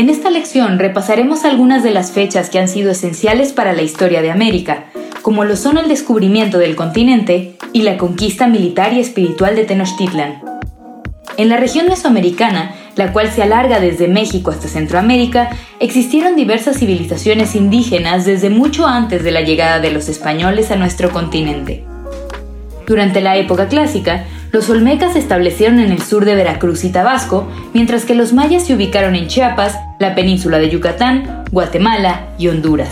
En esta lección repasaremos algunas de las fechas que han sido esenciales para la historia de América, como lo son el descubrimiento del continente y la conquista militar y espiritual de Tenochtitlan. En la región mesoamericana, la cual se alarga desde México hasta Centroamérica, existieron diversas civilizaciones indígenas desde mucho antes de la llegada de los españoles a nuestro continente. Durante la época clásica, los olmecas se establecieron en el sur de Veracruz y Tabasco, mientras que los mayas se ubicaron en Chiapas, la península de Yucatán, Guatemala y Honduras.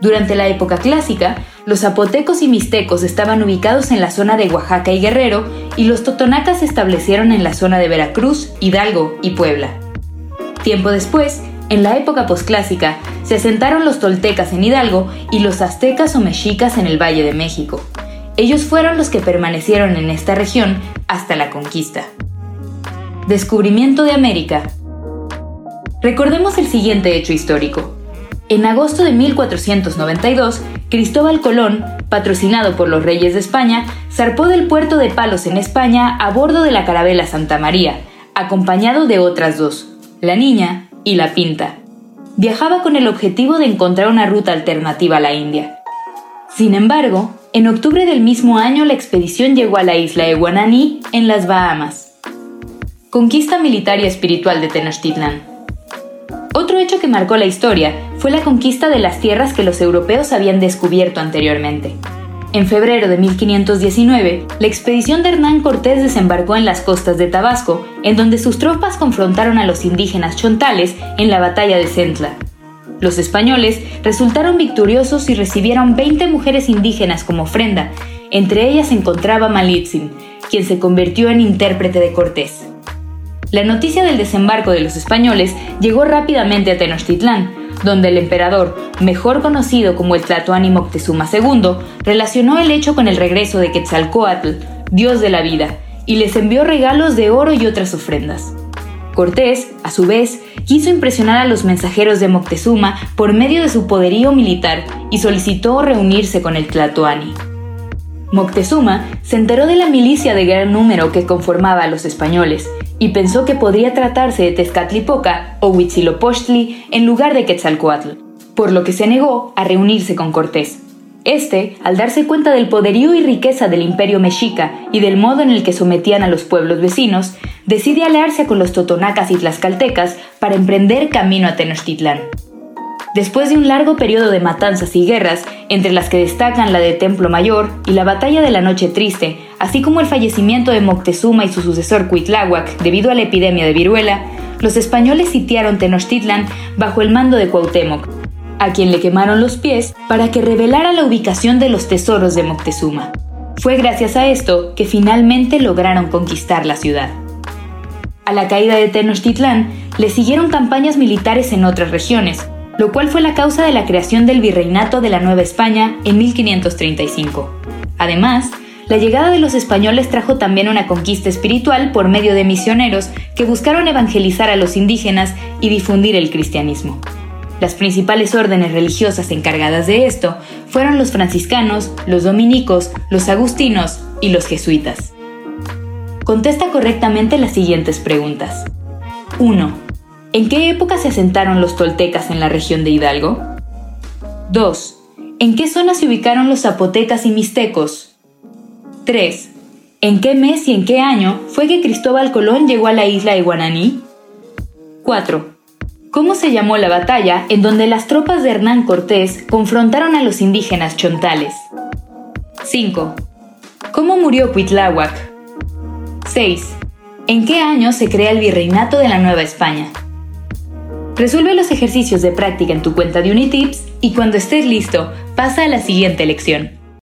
Durante la época clásica, los zapotecos y mixtecos estaban ubicados en la zona de Oaxaca y Guerrero, y los totonacas se establecieron en la zona de Veracruz, Hidalgo y Puebla. Tiempo después, en la época posclásica, se asentaron los toltecas en Hidalgo y los aztecas o mexicas en el Valle de México. Ellos fueron los que permanecieron en esta región hasta la conquista. Descubrimiento de América. Recordemos el siguiente hecho histórico. En agosto de 1492, Cristóbal Colón, patrocinado por los reyes de España, zarpó del puerto de Palos en España a bordo de la carabela Santa María, acompañado de otras dos, la Niña y la Pinta. Viajaba con el objetivo de encontrar una ruta alternativa a la India. Sin embargo, en octubre del mismo año la expedición llegó a la isla de Guananí, en las Bahamas. Conquista militar y espiritual de Tenochtitlan. Otro hecho que marcó la historia fue la conquista de las tierras que los europeos habían descubierto anteriormente. En febrero de 1519, la expedición de Hernán Cortés desembarcó en las costas de Tabasco, en donde sus tropas confrontaron a los indígenas chontales en la batalla de Centla. Los españoles resultaron victoriosos y recibieron 20 mujeres indígenas como ofrenda. Entre ellas se encontraba Malitzin, quien se convirtió en intérprete de Cortés. La noticia del desembarco de los españoles llegó rápidamente a Tenochtitlán, donde el emperador, mejor conocido como el Tlatoani Moctezuma II, relacionó el hecho con el regreso de Quetzalcoatl, dios de la vida, y les envió regalos de oro y otras ofrendas. Cortés, a su vez, quiso impresionar a los mensajeros de Moctezuma por medio de su poderío militar y solicitó reunirse con el Tlatoani. Moctezuma se enteró de la milicia de gran número que conformaba a los españoles y pensó que podría tratarse de Tezcatlipoca o Huitzilopochtli en lugar de Quetzalcoatl, por lo que se negó a reunirse con Cortés. Este, al darse cuenta del poderío y riqueza del imperio mexica y del modo en el que sometían a los pueblos vecinos, decide aliarse con los totonacas y tlaxcaltecas para emprender camino a Tenochtitlán. Después de un largo periodo de matanzas y guerras, entre las que destacan la de Templo Mayor y la Batalla de la Noche Triste, así como el fallecimiento de Moctezuma y su sucesor Cuitláhuac debido a la epidemia de viruela, los españoles sitiaron Tenochtitlan bajo el mando de Cuauhtémoc, a quien le quemaron los pies para que revelara la ubicación de los tesoros de Moctezuma. Fue gracias a esto que finalmente lograron conquistar la ciudad. A la caída de Tenochtitlán le siguieron campañas militares en otras regiones, lo cual fue la causa de la creación del Virreinato de la Nueva España en 1535. Además, la llegada de los españoles trajo también una conquista espiritual por medio de misioneros que buscaron evangelizar a los indígenas y difundir el cristianismo. Las principales órdenes religiosas encargadas de esto fueron los franciscanos, los dominicos, los agustinos y los jesuitas. Contesta correctamente las siguientes preguntas. 1. ¿En qué época se asentaron los toltecas en la región de Hidalgo? 2. ¿En qué zona se ubicaron los zapotecas y mixtecos? 3. ¿En qué mes y en qué año fue que Cristóbal Colón llegó a la isla de Guananí? 4. ¿Cómo se llamó la batalla en donde las tropas de Hernán Cortés confrontaron a los indígenas chontales? 5. ¿Cómo murió Cuitláhuac? 6. ¿En qué año se crea el Virreinato de la Nueva España? Resuelve los ejercicios de práctica en tu cuenta de Unitips y cuando estés listo, pasa a la siguiente lección.